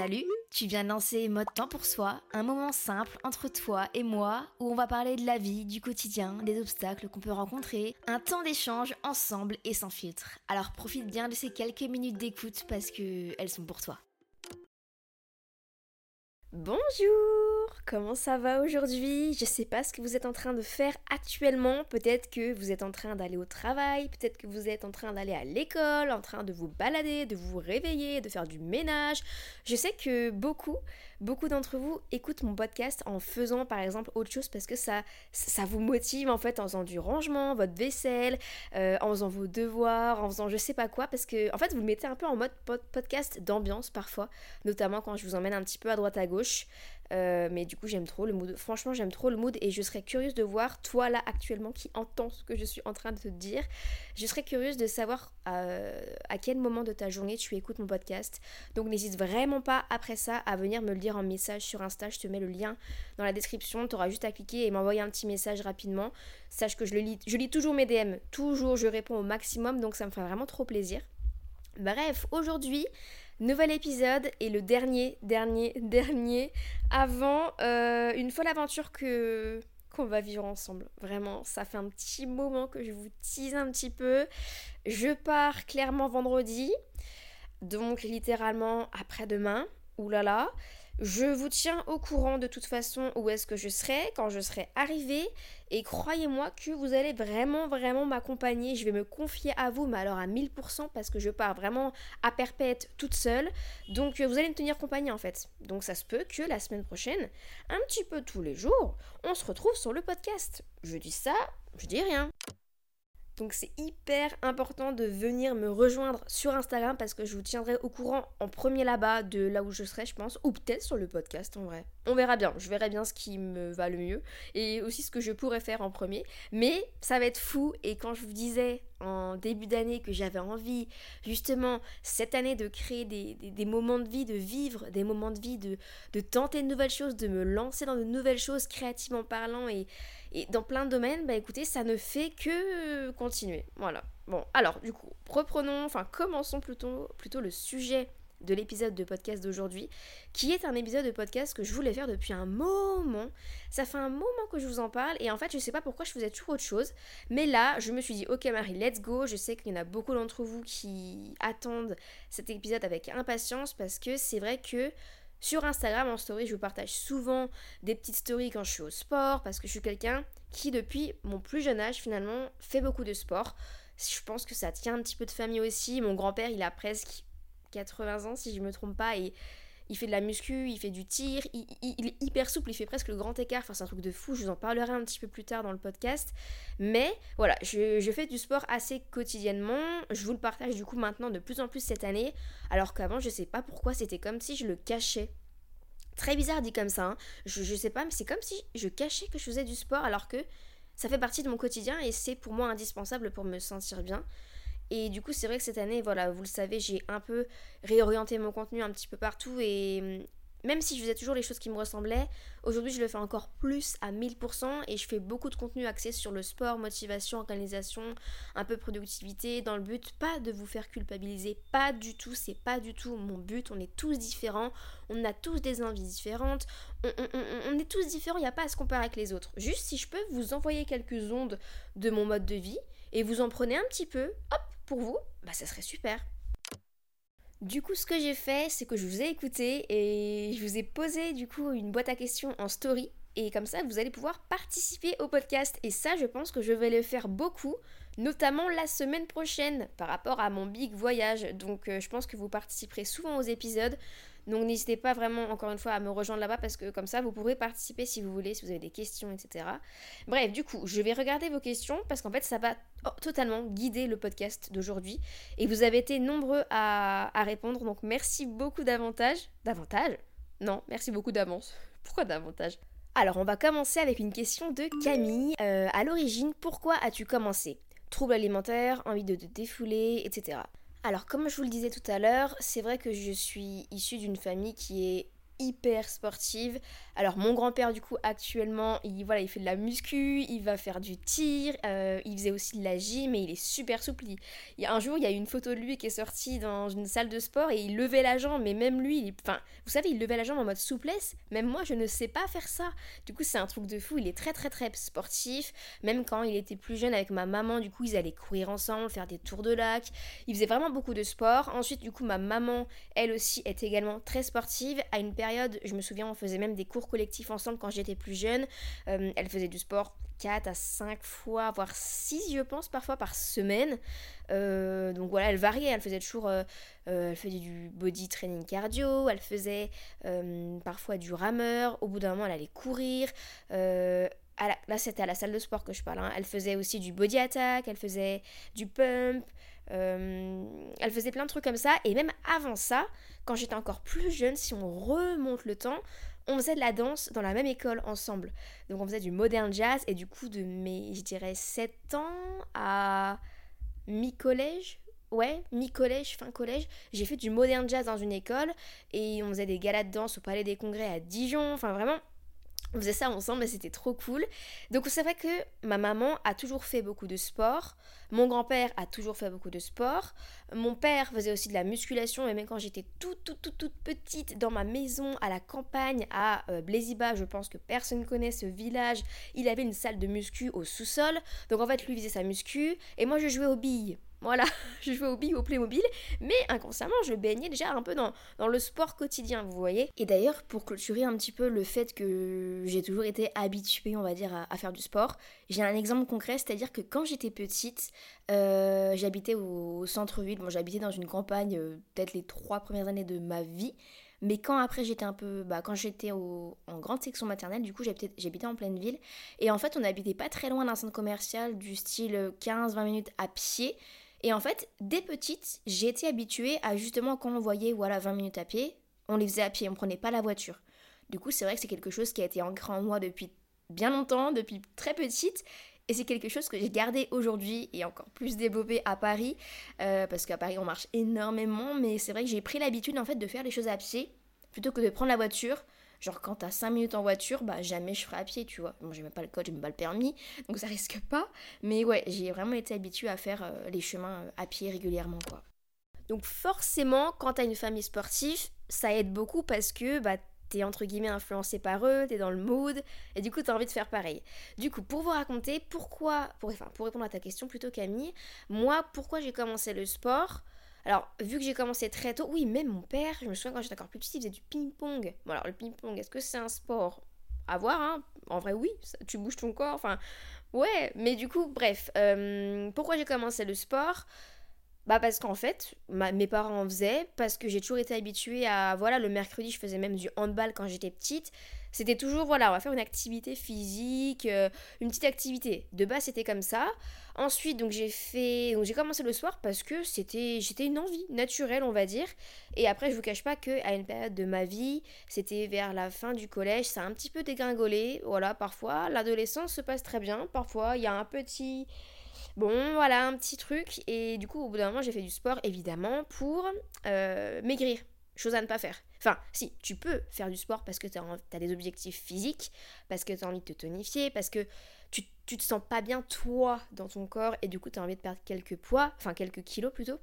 Salut, tu viens de lancer Mode Temps pour Soi, un moment simple entre toi et moi où on va parler de la vie, du quotidien, des obstacles qu'on peut rencontrer, un temps d'échange ensemble et sans filtre. Alors profite bien de ces quelques minutes d'écoute parce que elles sont pour toi. Bonjour Comment ça va aujourd'hui? Je sais pas ce que vous êtes en train de faire actuellement. Peut-être que vous êtes en train d'aller au travail, peut-être que vous êtes en train d'aller à l'école, en train de vous balader, de vous réveiller, de faire du ménage. Je sais que beaucoup, beaucoup d'entre vous écoutent mon podcast en faisant par exemple autre chose parce que ça, ça vous motive en fait en faisant du rangement, votre vaisselle, euh, en faisant vos devoirs, en faisant je sais pas quoi parce que en fait vous le mettez un peu en mode podcast d'ambiance parfois, notamment quand je vous emmène un petit peu à droite à gauche. Euh, mais du coup, j'aime trop le mood. Franchement, j'aime trop le mood et je serais curieuse de voir, toi là actuellement qui entends ce que je suis en train de te dire, je serais curieuse de savoir euh, à quel moment de ta journée tu écoutes mon podcast. Donc n'hésite vraiment pas après ça à venir me le dire en message sur Insta. Je te mets le lien dans la description. Tu auras juste à cliquer et m'envoyer un petit message rapidement. Sache que je le lis, je lis toujours mes DM. Toujours, je réponds au maximum. Donc ça me fait vraiment trop plaisir. Bref, aujourd'hui, Nouvel épisode et le dernier, dernier, dernier avant euh, une folle aventure que qu'on va vivre ensemble. Vraiment, ça fait un petit moment que je vous tease un petit peu. Je pars clairement vendredi, donc littéralement après-demain. Oulala. Là là. Je vous tiens au courant de toute façon où est-ce que je serai quand je serai arrivée et croyez-moi que vous allez vraiment vraiment m'accompagner. Je vais me confier à vous mais alors à 1000% parce que je pars vraiment à perpète toute seule. Donc euh, vous allez me tenir compagnie en fait. Donc ça se peut que la semaine prochaine, un petit peu tous les jours, on se retrouve sur le podcast. Je dis ça, je dis rien. Donc c'est hyper important de venir me rejoindre sur Instagram parce que je vous tiendrai au courant en premier là-bas de là où je serai, je pense, ou peut-être sur le podcast en vrai. On verra bien, je verrai bien ce qui me va le mieux et aussi ce que je pourrais faire en premier. Mais ça va être fou et quand je vous disais en début d'année que j'avais envie justement cette année de créer des, moments de vie, de vivre des moments de vie, de, de tenter de nouvelles choses, de me lancer dans de nouvelles choses créativement parlant et et dans plein de domaines, bah écoutez, ça ne fait que continuer. Voilà. Bon, alors du coup, reprenons, enfin commençons plutôt, plutôt le sujet de l'épisode de podcast d'aujourd'hui, qui est un épisode de podcast que je voulais faire depuis un moment. Ça fait un moment que je vous en parle et en fait je sais pas pourquoi je faisais toujours autre chose, mais là je me suis dit ok Marie, let's go. Je sais qu'il y en a beaucoup d'entre vous qui attendent cet épisode avec impatience parce que c'est vrai que sur Instagram, en story, je vous partage souvent des petites stories quand je suis au sport, parce que je suis quelqu'un qui, depuis mon plus jeune âge, finalement, fait beaucoup de sport. Je pense que ça tient un petit peu de famille aussi. Mon grand-père, il a presque 80 ans, si je ne me trompe pas, et il fait de la muscu, il fait du tir, il, est hyper souple, il fait presque le grand écart, enfin c'est un truc de fou, je vous en parlerai un petit peu plus tard dans le podcast. Mais voilà, je, fais du sport assez quotidiennement, je vous le partage du coup maintenant de plus en plus cette année, alors qu'avant je sais pas pourquoi c'était comme si je le cachais. Très bizarre dit comme ça, hein. je, je sais pas, mais c'est comme si je cachais que je faisais du sport alors que ça fait partie de mon quotidien et c'est pour moi indispensable pour me sentir bien. Et du coup, c'est vrai que cette année, voilà, vous le savez, j'ai un peu réorienté mon contenu un petit peu partout et même si je faisais toujours les choses qui me ressemblaient, aujourd'hui je le fais encore plus à 1000% et je fais beaucoup de contenu axé sur le sport, motivation, organisation, un peu productivité, dans le but pas de vous faire culpabiliser, pas du tout, c'est pas du tout mon but, on est tous différents, on a tous des envies différentes, on, est tous différents, il n'y a pas à se comparer avec les autres. Juste si je peux vous envoyer quelques ondes de mon mode de vie et vous en prenez un petit peu, hop, pour vous, bah ça serait super. Du coup, ce que j'ai fait, c'est que je vous ai écouté et je vous ai posé du coup une boîte à questions en story. Et comme ça, vous allez pouvoir participer au podcast. Et ça, je pense que je vais le faire beaucoup, notamment la semaine prochaine par rapport à mon big voyage. Donc, euh, je pense que vous participerez souvent aux épisodes. Donc n'hésitez pas vraiment encore une fois à me rejoindre là-bas parce que comme ça vous pourrez participer si vous voulez, si vous avez des questions, etc. Bref, du coup, je vais regarder vos questions parce qu'en fait ça va totalement guider le podcast d'aujourd'hui. Et vous avez été nombreux à, répondre, donc merci beaucoup davantage. Davantage? Non, merci beaucoup d'avance. Pourquoi davantage? Alors, on va commencer avec une question de Camille. Euh, à l'origine, pourquoi as-tu commencé? Troubles alimentaires, envie de te défouler, etc. Alors comme je vous le disais tout à l'heure, c'est vrai que je suis issue d'une famille qui est hyper sportive. Alors mon grand-père du coup actuellement, il, voilà, il fait de la muscu, il va faire du tir, euh, il faisait aussi de la gym et il est super souple. Il, un jour, il y a une photo de lui qui est sortie dans une salle de sport et il levait la jambe, mais même lui, il, enfin, vous savez, il levait la jambe en mode souplesse. Même moi, je ne sais pas faire ça. Du coup, c'est un truc de fou. Il est très très très sportif. Même quand il était plus jeune avec ma maman, du coup, ils allaient courir ensemble, faire des tours de lac. Il faisait vraiment beaucoup de sport. Ensuite, du coup, ma maman, elle aussi, est également très sportive. À une période je me souviens, on faisait même des cours collectifs ensemble quand j'étais plus jeune. Euh, elle faisait du sport 4 à 5 fois, voire 6 je pense parfois par semaine. Euh, donc voilà, elle variait, elle faisait toujours, euh, elle faisait du body training cardio, elle faisait parfois du rameur, au bout d'un moment elle allait courir. là c'était à la salle de sport que je parle, hein. elle faisait aussi du body attack, elle faisait du pump, elle faisait plein de trucs comme ça. Et même avant ça, quand j'étais encore plus jeune, si on remonte le temps, on faisait de la danse dans la même école ensemble. Donc on faisait du modern jazz et du coup de mes, je dirais, 7 ans à mi-collège. Ouais, mi-collège, fin collège, j'ai fait du modern jazz dans une école et on faisait des galas de danse au Palais des Congrès à Dijon. Enfin vraiment, on faisait ça ensemble et c'était trop cool. Donc c'est vrai que ma maman a toujours fait beaucoup de sport. Mon grand-père a toujours fait beaucoup de sport. Mon père faisait aussi de la musculation et même quand j'étais toute toute toute toute petite dans ma maison à la campagne à euh, Bléziba, je pense que personne connaît ce village, il avait une salle de muscu au sous-sol. Donc en fait lui faisait sa muscu et moi je jouais aux billes. Voilà, je jouais au billes, au Playmobil, mais inconsciemment, je baignais déjà un peu dans, dans le sport quotidien, vous voyez. Et d'ailleurs, pour clôturer un petit peu le fait que j'ai toujours été habituée, on va dire, à, faire du sport, j'ai un exemple concret, c'est-à-dire que quand j'étais petite, euh, j'habitais au, centre-ville, bon, j'habitais dans une campagne, euh, peut-être les trois premières années de ma vie, mais quand après j'étais un peu, bah, quand j'étais en grande section maternelle, du coup j'habitais en pleine ville. Et en fait on n'habitait pas très loin d'un centre commercial du style 15-20 minutes à pied. Et en fait, dès petite, j'ai été habituée à justement quand on voyait voilà 20 minutes à pied, on les faisait à pied, on prenait pas la voiture. Du coup, c'est vrai que c'est quelque chose qui a été ancré en moi depuis bien longtemps, depuis très petite. Et c'est quelque chose que j'ai gardé aujourd'hui et encore plus développé à Paris, euh, parce qu'à Paris on marche énormément, mais c'est vrai que j'ai pris l'habitude en fait de faire les choses à pied plutôt que de prendre la voiture. Genre quand t'as 5 minutes en voiture, bah jamais je ferai à pied, tu vois. Bon, j'ai même pas le code, j'ai même pas le permis, donc ça risque pas. Mais ouais, j'ai vraiment été habituée à faire euh, les chemins euh, à pied régulièrement, quoi. Donc forcément, quand t'as une famille sportive, ça aide beaucoup parce que bah t'es entre guillemets influencé par eux, t'es dans le mood, et du coup t'as envie de faire pareil. Du coup, pour vous raconter pourquoi, pour, enfin, pour répondre à ta question plutôt Camille, moi pourquoi j'ai commencé le sport, alors, vu que j'ai commencé très tôt, oui, même mon père, je me souviens quand j'étais encore plus petite, il faisait du ping-pong. Bon, alors le ping-pong, est-ce que c'est un sport À voir, hein? En vrai, oui, tu bouges ton corps, enfin, ouais, mais du coup, bref, euh, pourquoi j'ai commencé le sport? Bah parce qu'en fait, mes parents en faisaient, parce que j'ai toujours été habituée à, voilà, le mercredi je faisais même du handball quand j'étais petite, c'était toujours, voilà, on va faire une activité physique, euh, une petite activité. De base, c'était comme ça. Ensuite, donc j'ai fait, donc j'ai commencé le soir parce que c'était, j'étais une envie naturelle, on va dire. Et après, je vous cache pas que à une période de ma vie, c'était vers la fin du collège, ça a un petit peu dégringolé. Voilà, parfois, l'adolescence se passe très bien. Parfois, il y a un petit, bon, voilà, un petit truc. Et du coup, au bout d'un moment, j'ai fait du sport, évidemment, pour euh, maigrir chose à ne pas faire. Enfin, si, tu peux faire du sport parce que tu as, des objectifs physiques, parce que tu as envie de te tonifier, parce que tu, tu te sens pas bien toi dans ton corps et du coup tu as envie de perdre quelques poids, enfin quelques kilos plutôt.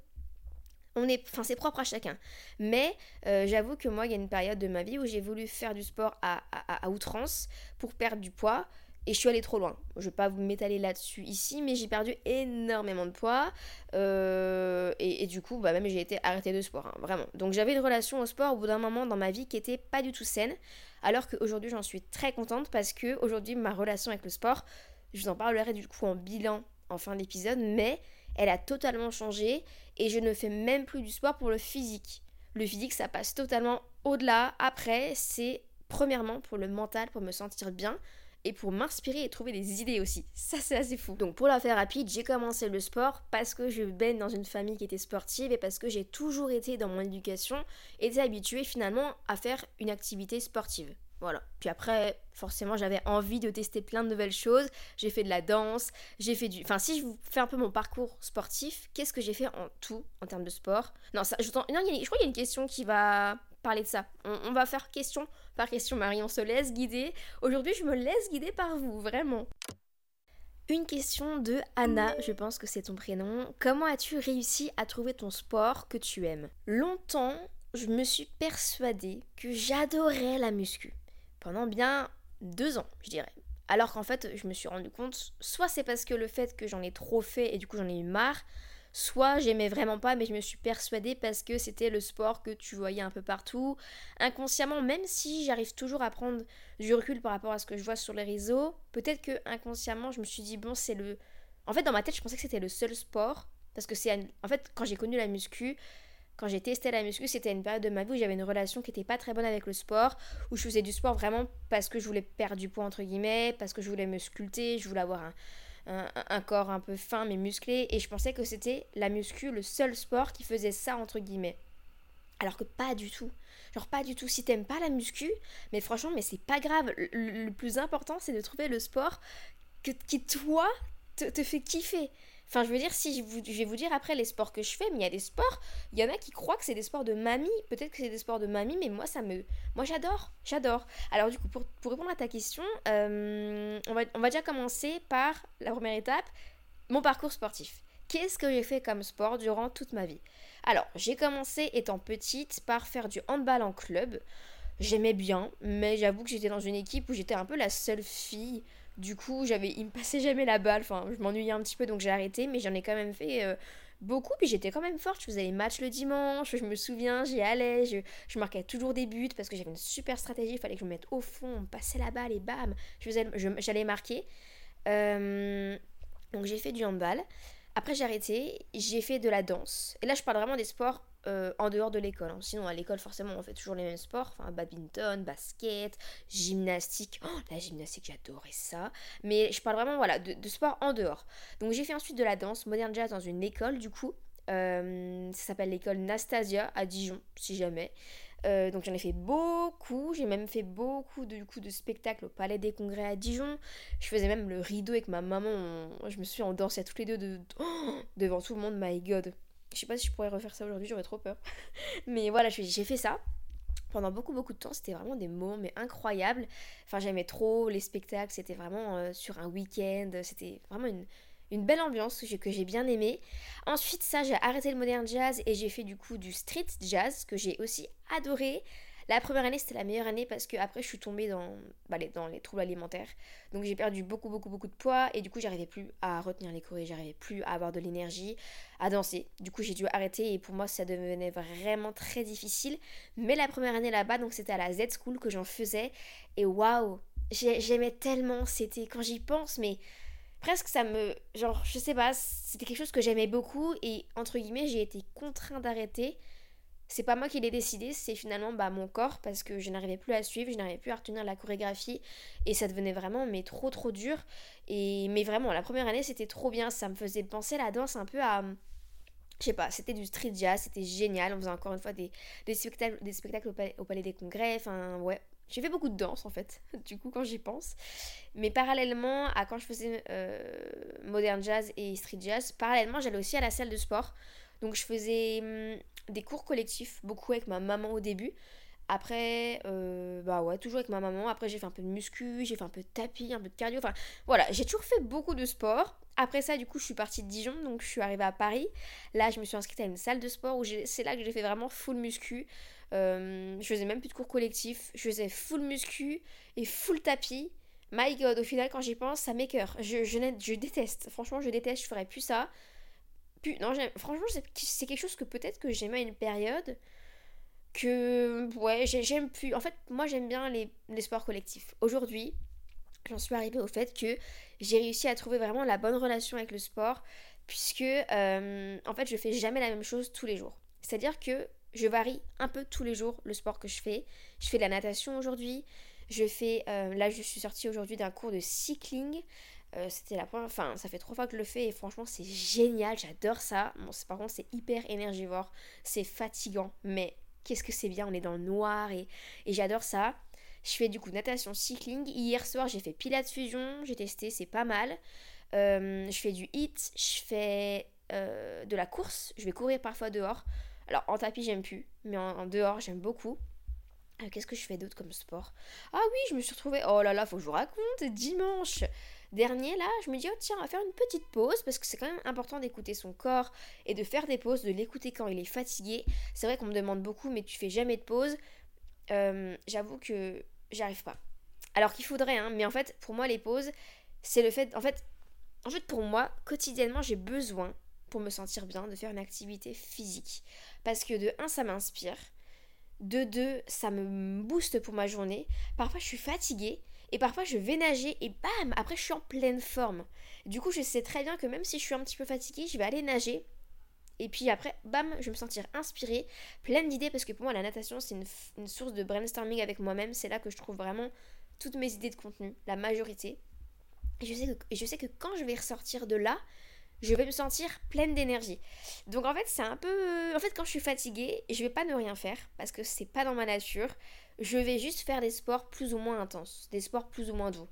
On est, enfin c'est propre à chacun. Mais euh, j'avoue que moi il y a une période de ma vie où j'ai voulu faire du sport à, à outrance pour perdre du poids et je suis allée trop loin. Je vais pas vous m'étaler là-dessus ici, mais j'ai perdu énormément de poids. Euh, et, du coup, bah, même j'ai été arrêtée de sport, hein, vraiment. Donc j'avais une relation au sport au bout d'un moment dans ma vie qui était pas du tout saine. Alors qu'aujourd'hui, j'en suis très contente parce que aujourd'hui, ma relation avec le sport, je vous en parlerai du coup en bilan en fin d'épisode, mais elle a totalement changé et je ne fais même plus du sport pour le physique. Le physique, ça passe totalement au-delà. Après, c'est premièrement pour le mental, pour me sentir bien et pour m'inspirer et trouver des idées aussi. Ça, c'est assez fou. Donc, pour la faire rapide, j'ai commencé le sport parce que je baigne dans une famille qui était sportive et parce que j'ai toujours été dans mon éducation, été habituée finalement à faire une activité sportive. Voilà. Puis après, forcément, j'avais envie de tester plein de nouvelles choses. J'ai fait de la danse, j'ai fait du. Enfin, si je vous fais un peu mon parcours sportif, qu'est-ce que j'ai fait en tout en termes de sport? Non, ça, je, non, je crois qu'il y a une question qui va parler de ça. On, va faire question par question, Marie. On se laisse guider. Aujourd'hui, je me laisse guider par vous, vraiment. Une question de Anna, je pense que c'est ton prénom. Comment as-tu réussi à trouver ton sport que tu aimes? Longtemps, je me suis persuadée que j'adorais la muscu. Pendant bien deux ans, je dirais. Alors qu'en fait, je me suis rendu compte, soit c'est parce que le fait que j'en ai trop fait et du coup j'en ai eu marre, soit j'aimais vraiment pas, mais je me suis persuadée parce que c'était le sport que tu voyais un peu partout. Inconsciemment, même si j'arrive toujours à prendre du recul par rapport à ce que je vois sur les réseaux, peut-être que inconsciemment, je me suis dit, bon, c'est le. En fait, dans ma tête, je pensais que c'était le seul sport. Parce que c'est. En fait, quand j'ai connu la muscu, quand j'ai testé la muscu, c'était une période de ma vie où j'avais une relation qui était pas très bonne avec le sport, où je faisais du sport vraiment parce que je voulais perdre du poids, entre guillemets, parce que je voulais me sculpter, je voulais avoir un un, corps un peu fin mais musclé et je pensais que c'était la muscu le seul sport qui faisait ça entre guillemets. Alors que pas du tout. Genre pas du tout. Si t'aimes pas la muscu, mais franchement, mais c'est pas grave. Le, plus important, c'est de trouver le sport que, qui toi te fait kiffer. Enfin, je veux dire, si je, vais vous dire après les sports que je fais, mais il y a des sports, il y en a qui croient que c'est des sports de mamie. Peut-être que c'est des sports de mamie, mais moi, ça me. Moi, j'adore. J'adore. Alors, du coup, pour, répondre à ta question, euh, on, va, on va déjà commencer par la première étape mon parcours sportif. Qu'est-ce que j'ai fait comme sport durant toute ma vie? Alors, j'ai commencé étant petite par faire du handball en club. J'aimais bien, mais j'avoue que j'étais dans une équipe où j'étais un peu la seule fille du coup, j'avais, il me passait jamais la balle. Enfin, je m'ennuyais un petit peu, donc j'ai arrêté. Mais j'en ai quand même fait euh, beaucoup. Puis j'étais quand même forte. Je faisais les matchs le dimanche. Je me souviens, j'y allais. Je, marquais toujours des buts parce que j'avais une super stratégie. Il fallait que je me mette au fond, on passait la balle et bam, je faisais, j'allais marquer. Euh, donc j'ai fait du handball. Après j'ai arrêté. J'ai fait de la danse. Et là, je parle vraiment des sports euh, en dehors de l'école. Hein. Sinon, à l'école, forcément, on fait toujours les mêmes sports. Enfin, badminton, basket, gymnastique. Oh, la gymnastique, j'adorais ça. Mais je parle vraiment, voilà, de, de sport en dehors. Donc, j'ai fait ensuite de la danse, modern jazz, dans une école, du coup. Euh, ça s'appelle l'école Nastasia à Dijon, si jamais. Euh, donc j'en ai fait beaucoup, j'ai même fait beaucoup de, du coup, de spectacles au Palais des Congrès à Dijon. Je faisais même le rideau avec ma maman, je me suis en danse à toutes les deux de... devant tout le monde, my god. Je sais pas si je pourrais refaire ça aujourd'hui, j'aurais trop peur. mais voilà, j'ai fait ça pendant beaucoup beaucoup de temps. C'était vraiment des moments mais incroyables. Enfin, j'aimais trop les spectacles. C'était vraiment euh, sur un week-end. C'était vraiment une, une belle ambiance que j'ai bien aimé. Ensuite, ça, j'ai arrêté le modern jazz et j'ai fait du coup du street jazz que j'ai aussi adoré. La première année, c'était la meilleure année parce que après, je suis tombée dans, bah, les, dans les troubles alimentaires. Donc, j'ai perdu beaucoup, beaucoup, beaucoup de poids et du coup, j'arrivais plus à retenir les chorés, j'arrivais plus à avoir de l'énergie, à danser. Du coup, j'ai dû arrêter et pour moi, ça devenait vraiment très difficile. Mais la première année là-bas, donc c'était à la Z School que j'en faisais et waouh, j'aimais tellement. C'était quand j'y pense, mais presque ça me genre je sais pas c'était quelque chose que j'aimais beaucoup et entre guillemets j'ai été contraint d'arrêter c'est pas moi qui l'ai décidé, c'est finalement bah, mon corps parce que je n'arrivais plus à suivre, je n'arrivais plus à retenir la chorégraphie et ça devenait vraiment mais trop trop dur. Et mais vraiment la première année c'était trop bien, ça me faisait penser la danse un peu à je sais pas, c'était du street jazz, c'était génial. On faisait encore une fois des, spectacles, des spectacles au palais, des Congrès. Enfin, ouais, j'ai fait beaucoup de danse en fait, du coup, quand j'y pense. Mais parallèlement à quand je faisais euh, modern jazz et street jazz, parallèlement, j'allais aussi à la salle de sport. Donc je faisais hum, des cours collectifs, beaucoup avec ma maman au début. Après, euh, bah ouais, toujours avec ma maman. Après, j'ai fait un peu de muscu, j'ai fait un peu de tapis, un peu de cardio. Enfin, voilà, j'ai toujours fait beaucoup de sport. Après ça, du coup, je suis partie de Dijon, donc je suis arrivée à Paris. Là, je me suis inscrite à une salle de sport où c'est là que j'ai fait vraiment full muscu. Euh, je faisais même plus de cours collectifs. Je faisais full muscu et full tapis. My god, au final, quand j'y pense, ça m'écœure. Je, je, je, déteste. Franchement, je déteste. Je ferais plus ça. Non, franchement, c'est quelque chose que peut-être que j'aimais à une période que ouais j'aime plus. En fait moi j'aime bien les, sports collectifs. Aujourd'hui j'en suis arrivée au fait que j'ai réussi à trouver vraiment la bonne relation avec le sport puisque euh, en fait je fais jamais la même chose tous les jours. C'est à dire que je varie un peu tous les jours le sport que je fais. Je fais de la natation aujourd'hui. Je fais euh, là je suis sortie aujourd'hui d'un cours de cycling euh, c'était la première enfin ça fait trois fois que je le fais et franchement c'est génial j'adore ça bon par contre c'est hyper énergivore c'est fatigant mais qu'est-ce que c'est bien, on est dans le noir et, j'adore ça. Je fais du coup natation cycling. Hier soir, j'ai fait Pilates Fusion, j'ai testé, c'est pas mal. Euh, je fais du hit, je fais euh, de la course, je vais courir parfois dehors. Alors en tapis, j'aime plus, mais en, dehors, j'aime beaucoup. Qu'est-ce que je fais d'autre comme sport? Ah oui, je me suis retrouvée. Oh là là, faut que je vous raconte. Dimanche, dernier, là, je me dis, oh tiens, on va faire une petite pause parce que c'est quand même important d'écouter son corps et de faire des pauses, de l'écouter quand il est fatigué. C'est vrai qu'on me demande beaucoup, mais tu fais jamais de pause. Euh, j'avoue que j'arrive pas. Alors qu'il faudrait, hein, mais en fait, pour moi, les pauses, c'est le fait. En fait, en fait, pour moi, quotidiennement, j'ai besoin, pour me sentir bien, de faire une activité physique. Parce que de un, ça m'inspire. De deux, ça me booste pour ma journée. Parfois, je suis fatiguée et parfois je vais nager et bam, après je suis en pleine forme. Du coup, je sais très bien que même si je suis un petit peu fatiguée, je vais aller nager. Et puis après, bam, je vais me sentir inspirée, pleine d'idées, parce que pour moi, la natation, c'est une, source de brainstorming avec moi-même. C'est là que je trouve vraiment toutes mes idées de contenu, la majorité. Et je sais que, je sais que quand je vais ressortir de là, je vais me sentir pleine d'énergie. Donc en fait, c'est un peu. En fait, quand je suis fatiguée, je vais pas ne rien faire parce que c'est pas dans ma nature. Je vais juste faire des sports plus ou moins intenses, des sports plus ou moins doux.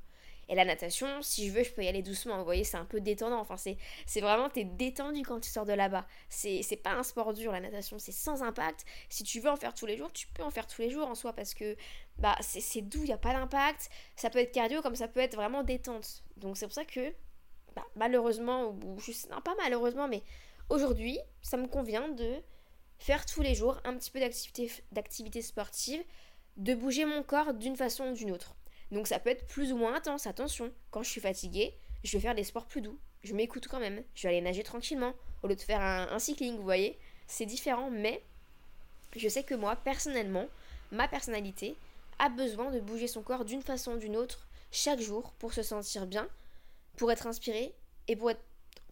Et la natation, si je veux, je peux y aller doucement. Vous voyez, c'est un peu détendant. Enfin, c'est, vraiment, t'es détendu quand tu sors de là-bas. C'est, pas un sport dur, la natation. C'est sans impact. Si tu veux en faire tous les jours, tu peux en faire tous les jours en soi parce que bah, c'est, doux, il n'y a pas d'impact. Ça peut être cardio comme ça peut être vraiment détente. Donc, c'est pour ça que bah, malheureusement, ou juste, non pas malheureusement, mais aujourd'hui, ça me convient de faire tous les jours un petit peu d'activité sportive, de bouger mon corps d'une façon ou d'une autre. Donc ça peut être plus ou moins intense, attention, quand je suis fatiguée, je vais faire des sports plus doux, je m'écoute quand même, je vais aller nager tranquillement, au lieu de faire un, cycling, vous voyez, c'est différent, mais je sais que moi, personnellement, ma personnalité a besoin de bouger son corps d'une façon ou d'une autre chaque jour pour se sentir bien, pour être inspirée et pour être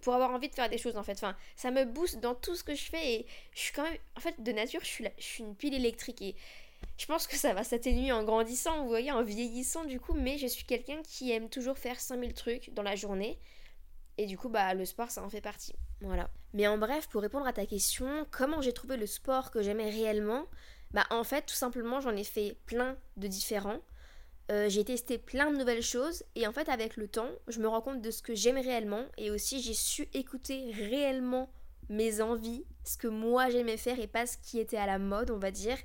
pour avoir envie de faire des choses en fait. Enfin, ça me booste dans tout ce que je fais et je suis quand même en fait de nature, je suis je suis une pile électrique et je pense que ça va s'atténuer en grandissant, vous voyez, en vieillissant du coup, mais je suis quelqu'un qui aime toujours faire 5000 trucs dans la journée. Et du coup, bah, le sport, ça en fait partie. Voilà. Mais en bref, pour répondre à ta question, comment j'ai trouvé le sport que j'aimais réellement? Bah, en fait, tout simplement, j'en ai fait plein de différents. Euh, j'ai testé plein de nouvelles choses et en fait avec le temps je me rends compte de ce que j'aime réellement et aussi j'ai su écouter réellement mes envies, ce que moi j'aimais faire et pas ce qui était à la mode on va dire.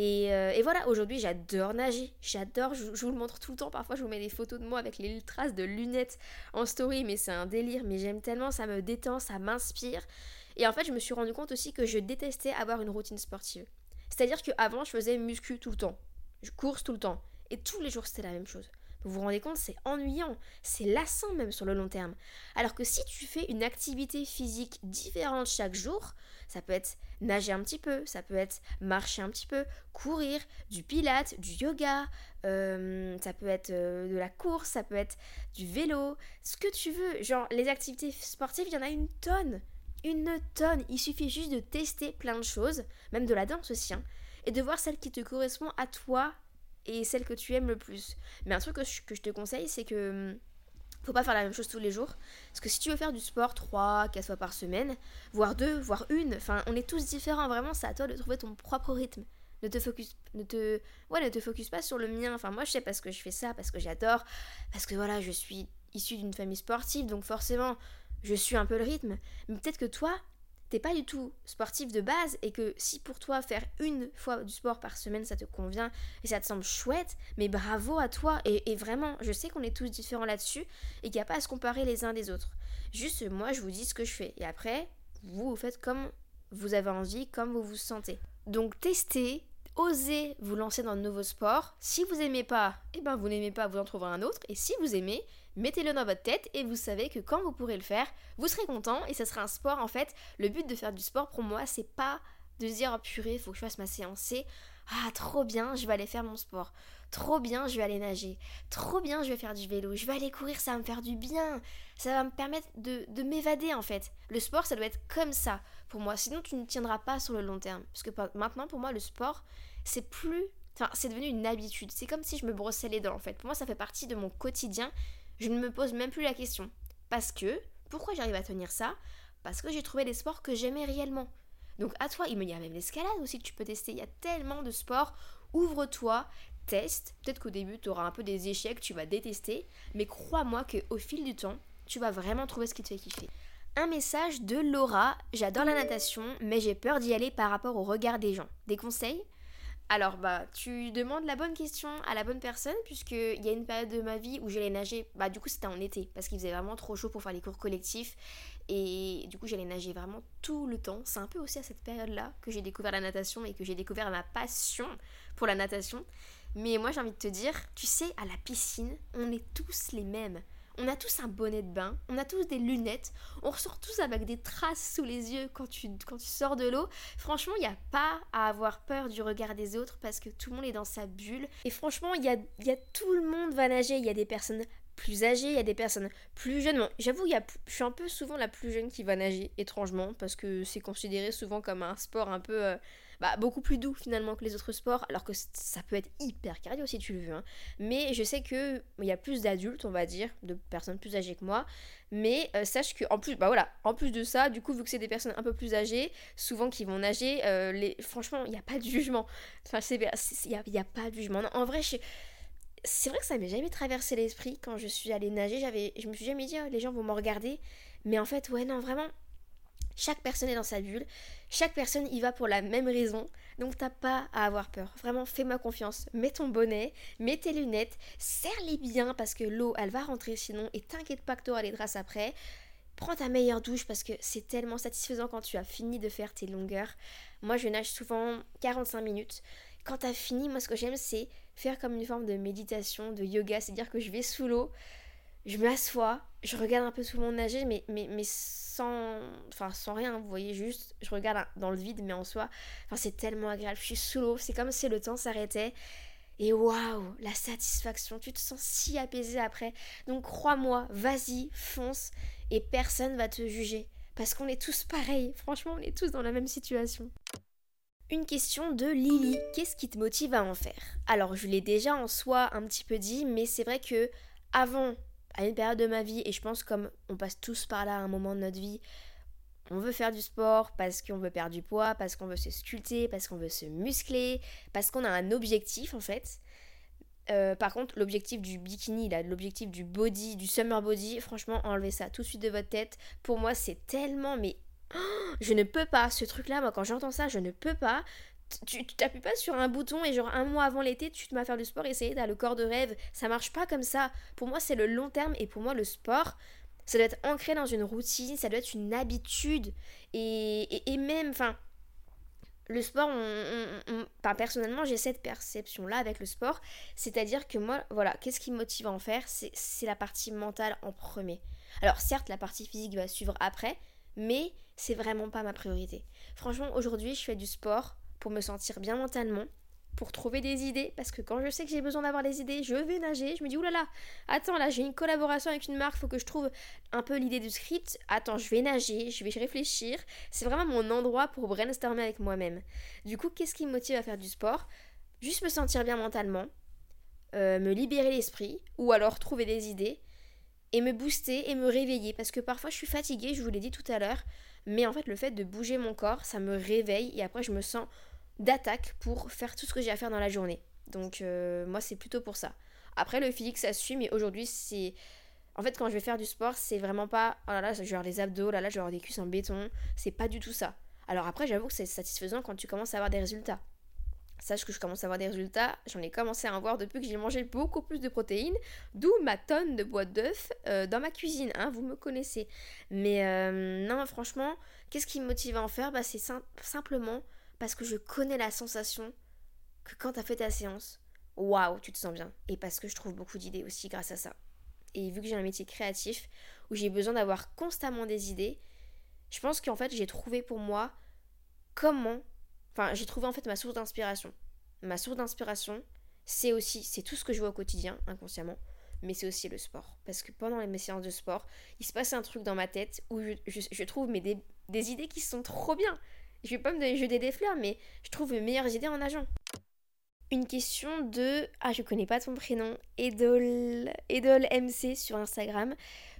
Et, euh, voilà, aujourd'hui j'adore nager, j'adore, je, vous le montre tout le temps, parfois je vous mets des photos de moi avec les traces de lunettes en story, mais c'est un délire, mais j'aime tellement, ça me détend, ça m'inspire. Et en fait je me suis rendu compte aussi que je détestais avoir une routine sportive. C'est-à-dire qu'avant je faisais muscu tout le temps, je course tout le temps. Et tous les jours, c'était la même chose. Vous vous rendez compte, c'est ennuyant, c'est lassant même sur le long terme. Alors que si tu fais une activité physique différente chaque jour, ça peut être nager un petit peu, ça peut être marcher un petit peu, courir, du pilates, du yoga, euh, ça peut être euh, de la course, ça peut être du vélo, ce que tu veux. Genre, les activités sportives, il y en a une tonne. Une tonne. Il suffit juste de tester plein de choses, même de la danse aussi, hein, et de voir celle qui te correspond à toi et celle que tu aimes le plus. Mais un truc que je, te conseille, c'est que hum, faut pas faire la même chose tous les jours. Parce que si tu veux faire du sport 3, 4 fois par semaine, voire 2, voire une, enfin on est tous différents, vraiment c'est à toi de trouver ton propre rythme. Ne te focus, ne te, ne te focus pas sur le mien. Enfin moi je sais parce que je fais ça, parce que j'adore, parce que voilà je suis issue d'une famille sportive, donc forcément je suis un peu le rythme. Mais peut-être que toi, t'es pas du tout sportif de base et que si pour toi faire une fois du sport par semaine ça te convient et ça te semble chouette, mais bravo à toi et, vraiment, je sais qu'on est tous différents là-dessus et qu'il n'y a pas à se comparer les uns des autres. Juste moi je vous dis ce que je fais et après vous faites comme vous avez envie, comme vous vous sentez. Donc testez, osez vous lancer dans de nouveaux sports. Si vous aimez pas, eh ben vous n'aimez pas, vous en trouverez un autre. Et si vous aimez, mettez-le dans votre tête et vous savez que quand vous pourrez le faire, vous serez content et ça sera un sport. En fait, le but de faire du sport pour moi, c'est pas de se dire oh purée, faut que je fasse ma séance, c'est ah trop bien, je vais aller faire mon sport. Trop bien, je vais aller nager. Trop bien, je vais faire du vélo. Je vais aller courir, ça va me faire du bien. Ça va me permettre de, de m'évader en fait. Le sport, ça doit être comme ça pour moi. Sinon, tu ne tiendras pas sur le long terme. Parce que maintenant, pour moi, le sport, c'est plus. Enfin, c'est devenu une habitude. C'est comme si je me brossais les dents en fait. Pour moi, ça fait partie de mon quotidien je ne me pose même plus la question. Parce que, pourquoi j'arrive à tenir ça? Parce que j'ai trouvé des sports que j'aimais réellement. Donc à toi, il y a même l'escalade aussi que tu peux tester. Il y a tellement de sports. Ouvre-toi, teste. Peut-être qu'au début, tu auras un peu des échecs, tu vas détester. Mais crois-moi qu'au fil du temps, tu vas vraiment trouver ce qui te fait kiffer. Un message de Laura. J'adore la natation, mais j'ai peur d'y aller par rapport au regard des gens. Des conseils? Alors, bah, tu demandes la bonne question à la bonne personne, puisqu'il y a une période de ma vie où j'allais nager. Bah, du coup, c'était en été, parce qu'il faisait vraiment trop chaud pour faire les cours collectifs. Et du coup, j'allais nager vraiment tout le temps. C'est un peu aussi à cette période-là que j'ai découvert la natation et que j'ai découvert ma passion pour la natation. Mais moi, j'ai envie de te dire, tu sais, à la piscine, on est tous les mêmes. On a tous un bonnet de bain, on a tous des lunettes, on ressort tous avec des traces sous les yeux quand tu, quand sors de l'eau. Franchement, il n'y a pas à avoir peur du regard des autres parce que tout le monde est dans sa bulle. Et franchement, il y a, tout le monde va nager. Il y a des personnes plus âgées, il y a des personnes plus jeunes. J'avoue, je suis un peu souvent la plus jeune qui va nager, étrangement, parce que c'est considéré souvent comme un sport un peu... Euh, bah, beaucoup plus doux finalement que les autres sports, alors que ça peut être hyper cardio si tu le veux. Hein. Mais je sais qu'il y a plus d'adultes, on va dire, de personnes plus âgées que moi. Mais euh, sache que en plus, bah voilà, en plus de ça, du coup, vu que c'est des personnes un peu plus âgées, souvent qui vont nager, euh, les... franchement, il n'y a pas de jugement. Enfin, il n'y a, a, pas de jugement. en vrai, c'est vrai que ça m'est jamais traversé l'esprit quand je suis allée nager. Je me suis jamais dit, oh, les gens vont me regarder. Mais en fait, ouais, non, vraiment, chaque personne est dans sa bulle, chaque personne y va pour la même raison, donc t'as pas à avoir peur. Vraiment, fais-moi confiance. Mets ton bonnet, mets tes lunettes, serre-les bien parce que l'eau, elle va rentrer sinon, et t'inquiète pas que t'auras les traces après. Prends ta meilleure douche parce que c'est tellement satisfaisant quand tu as fini de faire tes longueurs. Moi, je nage souvent 45 minutes. Quand t'as fini, moi, ce que j'aime, c'est faire comme une forme de méditation, de yoga, c'est-à-dire que je vais sous l'eau, je m'assois, je regarde un peu tout le monde nager, mais, mais, mais sans, enfin, sans rien, vous voyez, juste, je regarde dans le vide, mais en soi, enfin, c'est tellement agréable. Je suis sous l'eau, c'est comme si le temps s'arrêtait. Et waouh, la satisfaction, tu te sens si apaisé après. Donc crois-moi, vas-y, fonce, et personne va te juger. Parce qu'on est tous pareils, franchement, on est tous dans la même situation. Une question de Lily. Qu'est-ce qui te motive à en faire? Alors, je l'ai déjà en soi un petit peu dit, mais c'est vrai que avant à une période de ma vie, et je pense comme on passe tous par là à un moment de notre vie, on veut faire du sport parce qu'on veut perdre du poids, parce qu'on veut se sculpter, parce qu'on veut se muscler, parce qu'on a un objectif en fait. Euh, par contre, l'objectif du bikini, l'objectif du body, du summer body, franchement, enlevez ça tout de suite de votre tête. Pour moi, c'est tellement, mais je ne peux pas. Ce truc-là, moi, quand j'entends ça, je ne peux pas tu t'appuies pas sur un bouton et genre un mois avant l'été tu te mets à faire du sport et essayer t'as le corps de rêve. Ça marche pas comme ça. Pour moi c'est le long terme et pour moi le sport ça doit être ancré dans une routine ça doit être une habitude. Et, et, même enfin le sport on, personnellement j'ai cette perception là avec le sport. C'est à dire que moi voilà qu'est-ce qui me motive à en faire? C'est la partie mentale en premier. Alors certes la partie physique va suivre après mais c'est vraiment pas ma priorité. Franchement aujourd'hui je fais du sport pour me sentir bien mentalement, pour trouver des idées, parce que quand je sais que j'ai besoin d'avoir des idées, je vais nager, je me dis oulala, attends là j'ai une collaboration avec une marque, faut que je trouve un peu l'idée du script, attends je vais nager, je vais réfléchir, c'est vraiment mon endroit pour brainstormer avec moi-même. Du coup qu'est-ce qui me motive à faire du sport? Juste me sentir bien mentalement, euh, me libérer l'esprit, ou alors trouver des idées, et me booster et me réveiller, parce que parfois je suis fatiguée, je vous l'ai dit tout à l'heure, mais en fait le fait de bouger mon corps, ça me réveille, et après je me sens d'attaque pour faire tout ce que j'ai à faire dans la journée. Donc euh, moi c'est plutôt pour ça. Après le physique ça suit mais aujourd'hui c'est... En fait, quand je vais faire du sport, c'est vraiment pas oh là là, je vais avoir des abdos, là là, je vais avoir des cuisses en béton. C'est pas du tout ça. Alors après, j'avoue que c'est satisfaisant quand tu commences à avoir des résultats. Sache que je commence à avoir des résultats, j'en ai commencé à en voir depuis que j'ai mangé beaucoup plus de protéines, d'où ma tonne de boîtes d'œufs euh, dans ma cuisine, hein, vous me connaissez. Mais euh, non, franchement, qu'est-ce qui me motive à en faire? Bah, C'est simplement parce que je connais la sensation que quand tu as fait ta séance, waouh, tu te sens bien. Et parce que je trouve beaucoup d'idées aussi grâce à ça. Et vu que j'ai un métier créatif où j'ai besoin d'avoir constamment des idées, je pense qu'en fait j'ai trouvé pour moi comment Enfin, j'ai trouvé en fait ma source d'inspiration. Ma source d'inspiration, c'est aussi, c'est tout ce que je vois au quotidien, inconsciemment, mais c'est aussi le sport. Parce que pendant mes séances de sport, il se passe un truc dans ma tête où je, trouve mais des, idées qui sont trop bien. Je vais pas me jeter des fleurs, mais je trouve mes meilleures idées en nageant. Une question de. Ah, je connais pas ton prénom. Edol. Edol MC sur Instagram.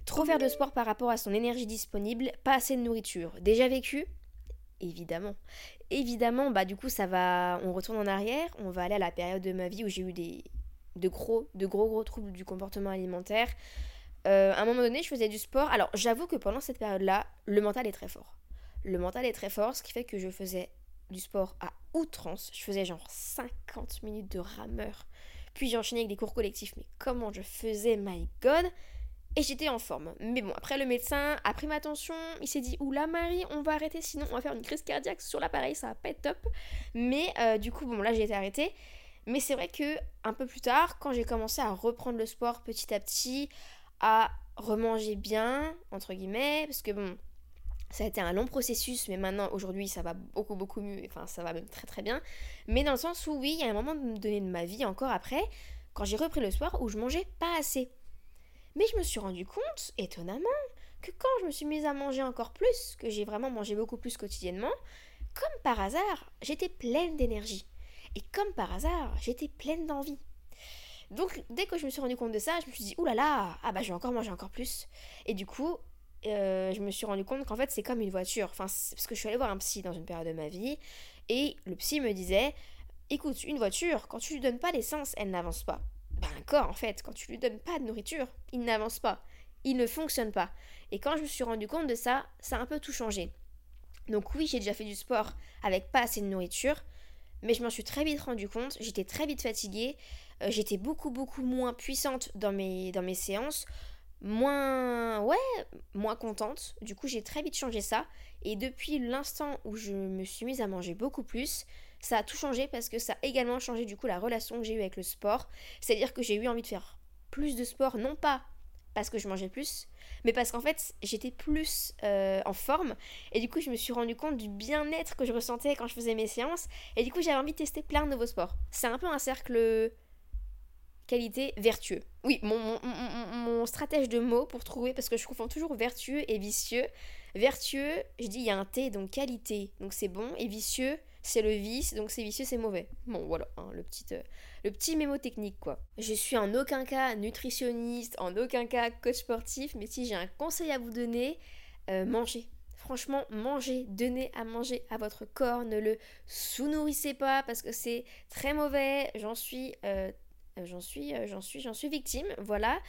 Trop faire de sport par rapport à son énergie disponible, pas assez de nourriture. Déjà vécu? Évidemment évidemment, bah du coup, ça va, on retourne en arrière, on va aller à la période de ma vie où j'ai eu des de gros, de gros gros troubles du comportement alimentaire. Euh, à un moment donné, je faisais du sport. Alors, j'avoue que pendant cette période-là, le mental est très fort. Le mental est très fort, ce qui fait que je faisais du sport à outrance. Je faisais genre 50 minutes de rameur. Puis j'enchaînais avec des cours collectifs. Mais comment je faisais, my god et j'étais en forme. Mais bon, après le médecin a pris ma tension, il s'est dit Oula Marie, on va arrêter, sinon on va faire une crise cardiaque sur l'appareil, ça va pas être top. Mais euh, du coup, bon, là j'ai été arrêtée. Mais c'est vrai que un peu plus tard, quand j'ai commencé à reprendre le sport petit à petit, à remanger bien, entre guillemets, parce que bon, ça a été un long processus, mais maintenant, aujourd'hui, ça va beaucoup, beaucoup mieux. Enfin, ça va même très, très bien. Mais dans le sens où, oui, il y a un moment donné de ma vie, encore après, quand j'ai repris le sport, où je mangeais pas assez. Mais je me suis rendu compte, étonnamment, que quand je me suis mise à manger encore plus, que j'ai vraiment mangé beaucoup plus quotidiennement, comme par hasard, j'étais pleine d'énergie. Et comme par hasard, j'étais pleine d'envie. Donc dès que je me suis rendu compte de ça, je me suis dit, oulala, ah bah je vais encore manger encore plus. Et du coup, euh, je me suis rendu compte qu'en fait c'est comme une voiture. Enfin, parce que je suis allée voir un psy dans une période de ma vie, et le psy me disait, écoute, une voiture, quand tu lui donnes pas l'essence, elle n'avance pas ben, un corps, en fait, quand tu lui donnes pas de nourriture, il n'avance pas. Il ne fonctionne pas. Et quand je me suis rendu compte de ça, ça a un peu tout changé. Donc oui, j'ai déjà fait du sport avec pas assez de nourriture, mais je m'en suis très vite rendu compte, j'étais très vite fatiguée, euh, j'étais beaucoup beaucoup moins puissante dans mes, dans mes séances, moins ouais, moins contente. Du coup, j'ai très vite changé ça et depuis l'instant où je me suis mise à manger beaucoup plus, ça a tout changé parce que ça a également changé du coup la relation que j'ai eue avec le sport. C'est-à-dire que j'ai eu envie de faire plus de sport, non pas parce que je mangeais plus, mais parce qu'en fait j'étais plus euh, en forme et du coup je me suis rendu compte du bien-être que je ressentais quand je faisais mes séances et du coup j'avais envie de tester plein de nouveaux sports. C'est un peu un cercle qualité vertueux. Oui, mon, stratège de mots pour trouver, parce que je confonds toujours vertueux et vicieux. Vertueux, je dis il y a un T, donc qualité, donc c'est bon, et vicieux, c'est le vice, donc c'est vicieux, c'est mauvais. Bon, voilà, hein, le, petit, euh, le petit mémo technique, quoi. Je suis en aucun cas nutritionniste, en aucun cas coach sportif, mais si j'ai un conseil à vous donner, euh, mangez. Franchement, mangez, donnez à manger à votre corps, ne le sous-nourrissez pas parce que c'est très mauvais, j'en suis, euh, j'en suis, j'en suis, j'en suis victime, voilà.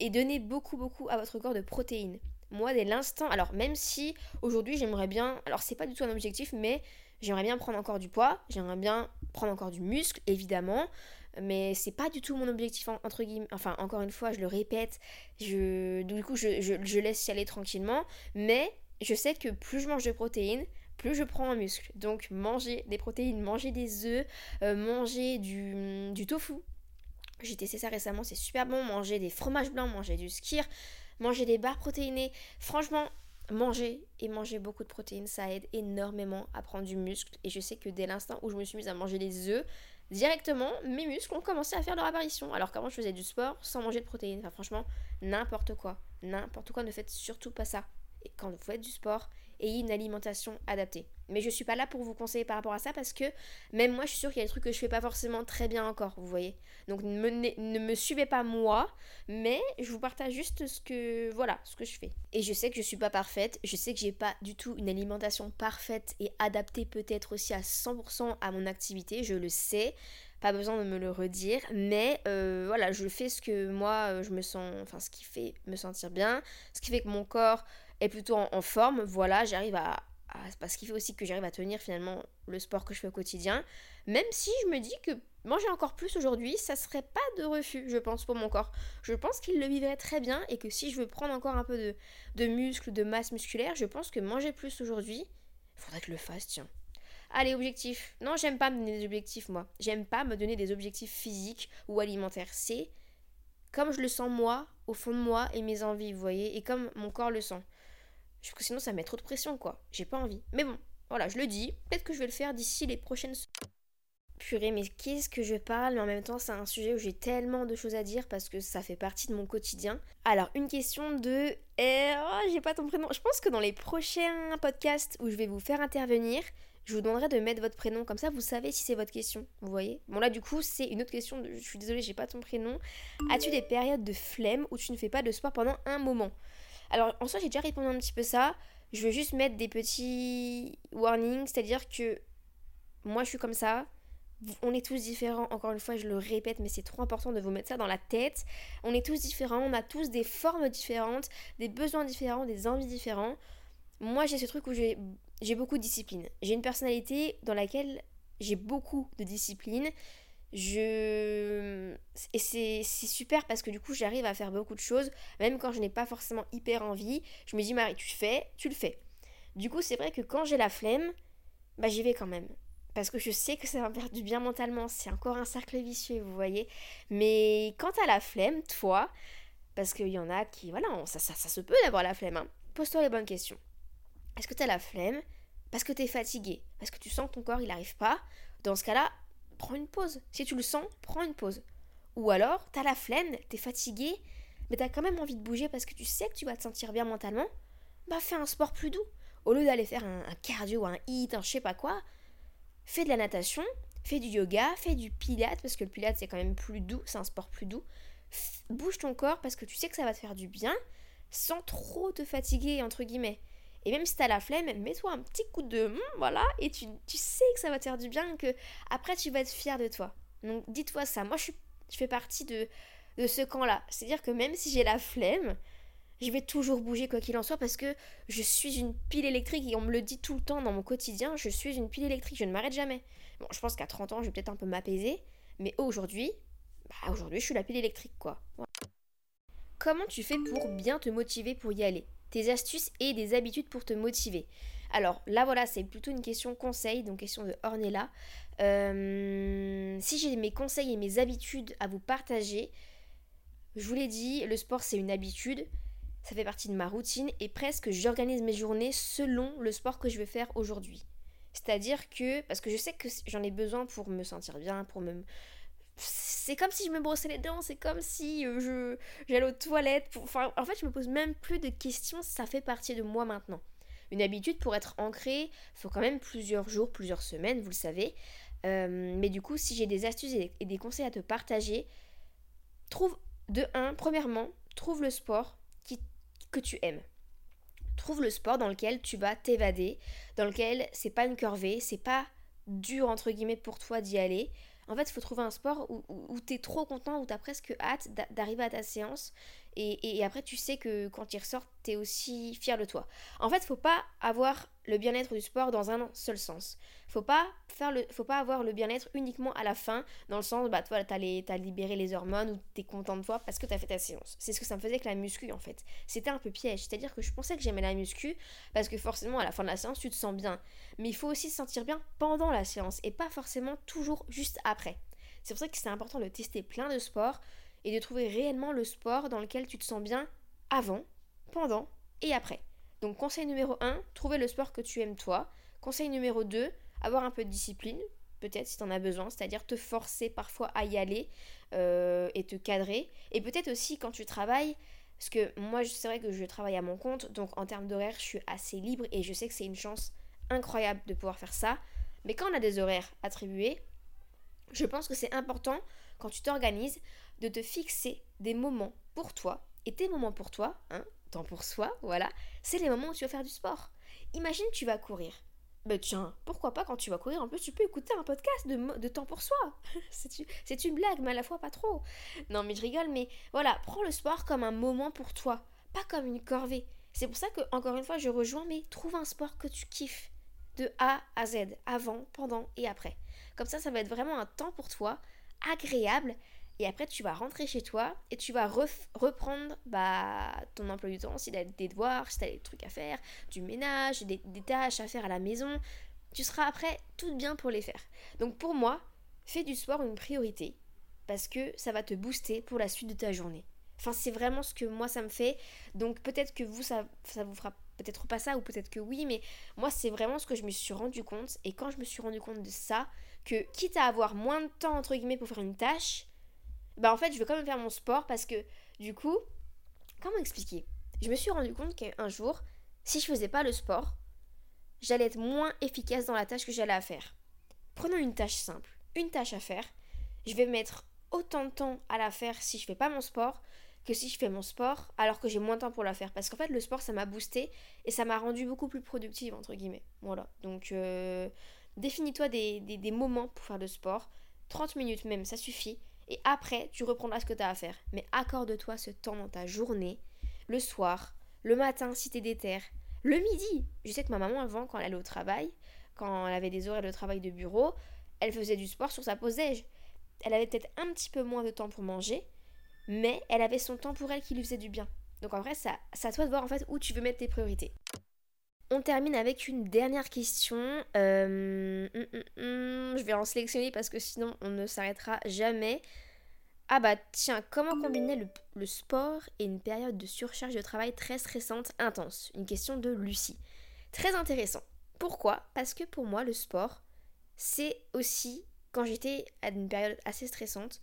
Et donnez beaucoup, beaucoup à votre corps de protéines. Moi, dès l'instant, alors même si aujourd'hui j'aimerais bien, alors c'est pas du tout un objectif, mais J'aimerais bien prendre encore du poids, j'aimerais bien prendre encore du muscle, évidemment, mais c'est pas du tout mon objectif, entre guillemets. Enfin, encore une fois, je le répète, je, du coup, je, je, laisse y aller tranquillement, mais je sais que plus je mange de protéines, plus je prends en muscle. Donc, manger des protéines, manger des œufs, euh, manger du, du tofu. J'ai testé ça récemment, c'est super bon. Manger des fromages blancs, manger du skir, manger des barres protéinées. Franchement, manger et manger beaucoup de protéines, ça aide énormément à prendre du muscle. Et je sais que dès l'instant où je me suis mise à manger des œufs, directement, mes muscles ont commencé à faire leur apparition. Alors qu'avant, je faisais du sport sans manger de protéines. Enfin, franchement, n'importe quoi. N'importe quoi, ne faites surtout pas ça. Et quand vous faites du sport, une alimentation adaptée. Mais je suis pas là pour vous conseiller par rapport à ça parce que même moi, je suis sûre qu'il y a des trucs que je fais pas forcément très bien encore, vous voyez. Donc ne me, ne suivez pas moi, mais je vous partage juste ce que voilà, ce que je fais. Et je sais que je suis pas parfaite, je sais que j'ai pas du tout une alimentation parfaite et adaptée peut-être aussi à 100% à mon activité, je le sais. pas besoin de me le redire, mais euh, voilà, je fais ce que moi je me sens, enfin ce qui fait me sentir bien, ce qui fait que mon corps est plutôt en, forme, voilà, j'arrive à, à ce qui fait aussi que j'arrive à tenir finalement le sport que je fais au quotidien, même si je me dis que manger encore plus aujourd'hui, ça serait pas de refus, je pense, pour mon corps. Je pense qu'il le vivrait très bien et que si je veux prendre encore un peu de, de muscle, de masse musculaire, je pense que manger plus aujourd'hui, faudrait que je le fasse, tiens. Allez, objectif. Non, j'aime pas me donner des objectifs, moi. J'aime pas me donner des objectifs physiques ou alimentaires. C'est comme je le sens moi, au fond de moi et mes envies, vous voyez, et comme mon corps le sent. Parce que sinon, ça met trop de pression, quoi. J'ai pas envie. Mais bon, voilà, je le dis. Peut-être que je vais le faire d'ici les prochaines Purée, mais qu'est-ce que je parle? Mais en même temps, c'est un sujet où j'ai tellement de choses à dire parce que ça fait partie de mon quotidien. Alors, une question de. Eh, oh, j'ai pas ton prénom. Je pense que dans les prochains podcasts où je vais vous faire intervenir, je vous demanderai de mettre votre prénom, comme ça vous savez si c'est votre question, vous voyez? Bon là du coup c'est une autre question, je suis désolée j'ai pas ton prénom. As-tu des périodes de flemme où tu ne fais pas de sport pendant un moment? Alors en soi j'ai déjà répondu un petit peu ça, je veux juste mettre des petits warnings, c'est-à-dire que moi je suis comme ça, on est tous différents, encore une fois je le répète, mais c'est trop important de vous mettre ça dans la tête. On est tous différents, on a tous des formes différentes, des besoins différents, des envies différents. Moi j'ai ce truc où j'ai j'ai beaucoup de discipline. J'ai une personnalité dans laquelle j'ai beaucoup de discipline. Je... Et c'est super parce que du coup j'arrive à faire beaucoup de choses, même quand je n'ai pas forcément hyper envie. Je me dis Marie, tu fais, tu le fais. Du coup c'est vrai que quand j'ai la flemme, bah j'y vais quand même. Parce que je sais que ça va me faire du bien mentalement. C'est encore un cercle vicieux, vous voyez. Mais quand t'as la flemme, toi, parce qu'il y en a qui, voilà, ça, ça, ça se peut d'avoir la flemme, hein. pose-toi les bonnes questions. Est-ce que tu as la flemme Parce que tu es fatigué Parce que tu sens que ton corps il n'arrive pas? Dans ce cas-là, prends une pause. Si tu le sens, prends une pause. Ou alors, tu as la flemme, tu es fatigué, mais tu as quand même envie de bouger parce que tu sais que tu vas te sentir bien mentalement, bah fais un sport plus doux. Au lieu d'aller faire un, cardio, un hit, un je sais pas quoi, fais de la natation, fais du yoga, fais du pilates parce que le pilates c'est quand même plus doux, c'est un sport plus doux. bouge ton corps parce que tu sais que ça va te faire du bien sans trop te fatiguer entre guillemets. Et même si t'as la flemme, mets-toi un petit coup de hum, voilà, et tu, sais que ça va te faire du bien, que après tu vas être fier de toi. Donc dis-toi ça. Moi je fais partie de, de ce camp-là. C'est-à-dire que même si j'ai la flemme, je vais toujours bouger quoi qu'il en soit parce que je suis une pile électrique et on me le dit tout le temps dans mon quotidien, je suis une pile électrique, je ne m'arrête jamais. Bon, je pense qu'à 30 ans, je vais peut-être un peu m'apaiser, mais aujourd'hui, bah aujourd'hui, je suis la pile électrique quoi. Comment tu fais pour bien te motiver pour y aller? Tes astuces et des habitudes pour te motiver. Alors là voilà, c'est plutôt une question conseil, donc question de Ornella. Euh, si j'ai mes conseils et mes habitudes à vous partager, je vous l'ai dit, le sport c'est une habitude, ça fait partie de ma routine et presque j'organise mes journées selon le sport que je vais faire aujourd'hui. C'est-à-dire que, parce que je sais que j'en ai besoin pour me sentir bien, pour me, c'est comme si je me brossais les dents, c'est comme si euh, je j'allais aux toilettes. Enfin, en fait, je me pose même plus de questions, ça fait partie de moi maintenant. Une habitude pour être ancrée, faut quand même plusieurs jours, plusieurs semaines, vous le savez. Euh, mais du coup, si j'ai des astuces et des conseils à te partager, trouve de un, premièrement, trouve le sport qui, que tu aimes. Trouve le sport dans lequel tu vas t'évader, dans lequel c'est pas une corvée, c'est pas dur entre guillemets pour toi d'y aller. En fait, il faut trouver un sport où, où, tu es trop content, où tu as presque hâte d'arriver à ta séance. Et, après, tu sais que quand tu ressors, tu es aussi fier de toi. En fait, faut pas avoir le bien-être du sport dans un seul sens. Faut pas faire le, faut pas avoir le bien-être uniquement à la fin, dans le sens, bah, toi, t'as, as libéré les hormones ou t'es content de toi parce que t'as fait ta séance. C'est ce que ça me faisait avec la muscu, en fait. C'était un peu piège. C'est-à-dire que je pensais que j'aimais la muscu parce que forcément, à la fin de la séance, tu te sens bien. Mais il faut aussi se sentir bien pendant la séance et pas forcément toujours juste après. C'est pour ça que c'est important de tester plein de sports et de trouver réellement le sport dans lequel tu te sens bien avant, pendant et après. Donc conseil numéro 1, trouver le sport que tu aimes toi. Conseil numéro 2, avoir un peu de discipline, peut-être si tu en as besoin, c'est-à-dire te forcer parfois à y aller euh, et te cadrer. Et peut-être aussi quand tu travailles, parce que moi c'est vrai que je travaille à mon compte, donc en termes d'horaire je suis assez libre et je sais que c'est une chance incroyable de pouvoir faire ça. Mais quand on a des horaires attribués, je pense que c'est important quand tu t'organises de te fixer des moments pour toi. Et tes moments pour toi, hein, temps pour soi, voilà, c'est les moments où tu vas faire du sport. Imagine tu vas courir. bah tiens, pourquoi pas quand tu vas courir, en plus tu peux écouter un podcast de, de temps pour soi. c'est une blague, mais à la fois pas trop. Non mais je rigole, mais voilà, prends le sport comme un moment pour toi, pas comme une corvée. C'est pour ça que, encore une fois, je rejoins, mais trouve un sport que tu kiffes. De A à Z, avant, pendant et après. Comme ça, ça va être vraiment un temps pour toi, agréable. Et après, tu vas rentrer chez toi et tu vas reprendre bah, ton emploi du temps. Si tu as des devoirs, si tu as des trucs à faire, du ménage, des, des tâches à faire à la maison, tu seras après tout bien pour les faire. Donc pour moi, fais du sport une priorité parce que ça va te booster pour la suite de ta journée. Enfin, c'est vraiment ce que moi ça me fait. Donc peut-être que vous, ça, ça vous fera peut-être pas ça, ou peut-être que oui, mais moi c'est vraiment ce que je me suis rendu compte. Et quand je me suis rendu compte de ça, que quitte à avoir moins de temps entre guillemets pour faire une tâche, bah en fait je veux quand même faire mon sport parce que du coup, comment expliquer? Je me suis rendu compte qu'un jour, si je faisais pas le sport, j'allais être moins efficace dans la tâche que j'allais à faire. Prenons une tâche simple, une tâche à faire. Je vais mettre autant de temps à la faire si je fais pas mon sport que si je fais mon sport alors que j'ai moins de temps pour la faire. Parce qu'en fait, le sport, ça m'a boosté et ça m'a rendu beaucoup plus productive, entre guillemets. Voilà. Donc, euh, définis-toi des, des, moments pour faire le sport. 30 minutes même, ça suffit. Et après, tu reprendras ce que tu as à faire. Mais accorde-toi ce temps dans ta journée, le soir, le matin si t'es déter, le midi. Je sais que ma maman, avant, quand elle allait au travail, quand elle avait des horaires de travail de bureau, elle faisait du sport sur sa pause. Elle avait peut-être un petit peu moins de temps pour manger, mais elle avait son temps pour elle qui lui faisait du bien. Donc en vrai, ça, ça à toi de voir en fait où tu veux mettre tes priorités. On termine avec une dernière question. Euh, hum, hum, hum, je vais en sélectionner parce que sinon on ne s'arrêtera jamais. Ah bah tiens, comment combiner le, le, sport et une période de surcharge de travail très stressante, intense? Une question de Lucie. Très intéressant. Pourquoi? Parce que pour moi, le sport, c'est aussi, quand j'étais à une période assez stressante,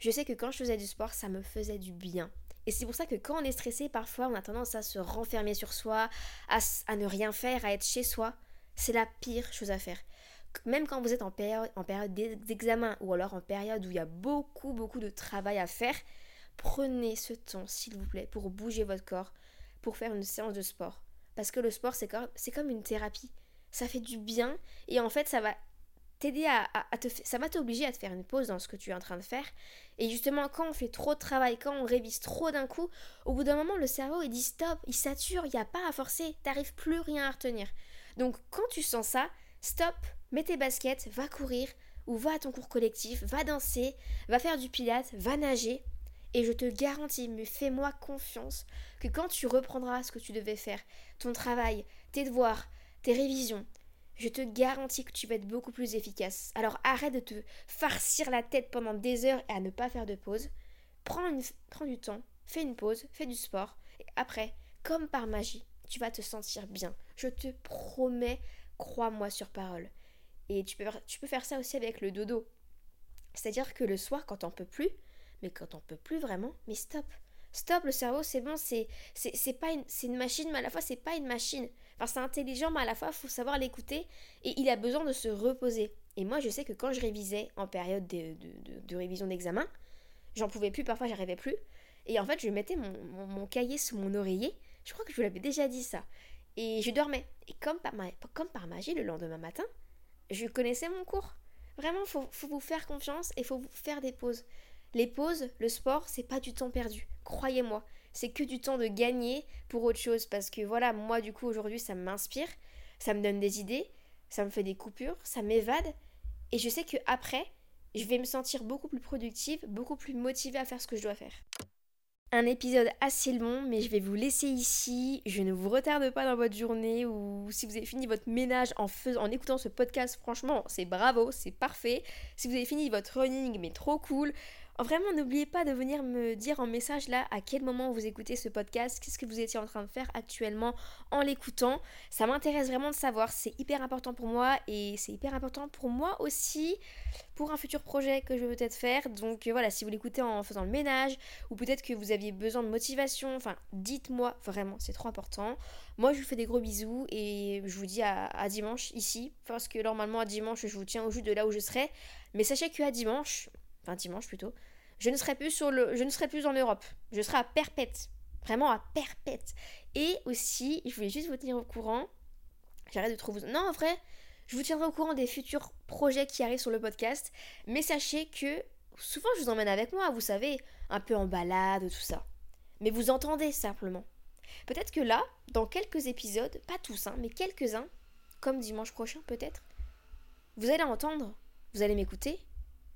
je sais que quand je faisais du sport, ça me faisait du bien. Et c'est pour ça que quand on est stressé, parfois on a tendance à se renfermer sur soi, à, ne rien faire, à être chez soi. C'est la pire chose à faire. Même quand vous êtes en période, en période d'examen ou alors en période où il y a beaucoup, beaucoup de travail à faire, prenez ce temps, s'il vous plaît, pour bouger votre corps, pour faire une séance de sport. Parce que le sport, c'est comme une thérapie. Ça fait du bien et en fait, ça va ça va t'obliger à te faire une pause dans ce que tu es en train de faire. Et justement quand on fait trop de travail quand on révise trop d'un coup au bout d'un moment le cerveau il dit stop il sature il n'y a pas à forcer t'arrives plus rien à retenir. Donc quand tu sens ça stop mets tes baskets va courir ou va à ton cours collectif va danser va faire du pilates va nager. Et je te garantis, mais fais-moi confiance, que quand tu reprendras ce que tu devais faire, ton travail, tes devoirs, tes révisions, je te garantis que tu vas être beaucoup plus efficace. Alors arrête de te farcir la tête pendant des heures et à ne pas faire de pause. Prends, du temps, fais une pause, fais du sport. Et après, comme par magie, tu vas te sentir bien. Je te promets, crois-moi sur parole. Et tu peux, tu peux faire ça aussi avec le dodo. C'est-à-dire que le soir, quand on peut plus, mais quand on peut plus vraiment, mais stop. Stop, le cerveau, c'est bon, c'est c'est pas une, une machine, mais à la fois, c'est pas une machine. C'est intelligent, mais à la fois, il faut savoir l'écouter et il a besoin de se reposer. Et moi, je sais que quand je révisais en période de, de, révision d'examen, j'en pouvais plus, parfois, j'arrivais plus. Et en fait, je mettais mon, mon, cahier sous mon oreiller. Je crois que je vous l'avais déjà dit ça. Et je dormais. Et comme par, comme par magie, le lendemain matin, je connaissais mon cours. Vraiment, faut, faut vous faire confiance et faut vous faire des pauses. Les pauses, le sport, c'est pas du temps perdu. Croyez-moi, c'est que du temps de gagner pour autre chose. Parce que voilà, moi du coup aujourd'hui ça m'inspire, ça me donne des idées, ça me fait des coupures, ça m'évade. Et je sais que après, je vais me sentir beaucoup plus productive, beaucoup plus motivée à faire ce que je dois faire. Un épisode assez long, mais je vais vous laisser ici. Je ne vous retarde pas dans votre journée ou si vous avez fini votre ménage en, faisant, en écoutant ce podcast, franchement, c'est bravo, c'est parfait. Si vous avez fini votre running, mais trop cool. Vraiment, n'oubliez pas de venir me dire en message là à quel moment vous écoutez ce podcast, qu'est-ce que vous étiez en train de faire actuellement en l'écoutant. Ça m'intéresse vraiment de savoir, c'est hyper important pour moi et c'est hyper important pour moi aussi pour un futur projet que je veux peut-être faire. Donc euh, voilà, si vous l'écoutez en faisant le ménage ou peut-être que vous aviez besoin de motivation, enfin dites-moi vraiment, c'est trop important. Moi je vous fais des gros bisous et je vous dis à, à dimanche ici parce que normalement à dimanche je vous tiens au jus de là où je serai. Mais sachez qu'à dimanche, enfin dimanche plutôt, je ne serai plus sur le, je ne serai plus en Europe. Je serai à Perpète, vraiment à Perpète. Et aussi, je voulais juste vous tenir au courant. J'arrête de trop vous... Non, en vrai, je vous tiendrai au courant des futurs projets qui arrivent sur le podcast. Mais sachez que souvent, je vous emmène avec moi, vous savez, un peu en balade, tout ça. Mais vous entendez simplement. Peut-être que là, dans quelques épisodes, pas tous, hein, mais quelques-uns, comme dimanche prochain peut-être, vous allez entendre, vous allez m'écouter,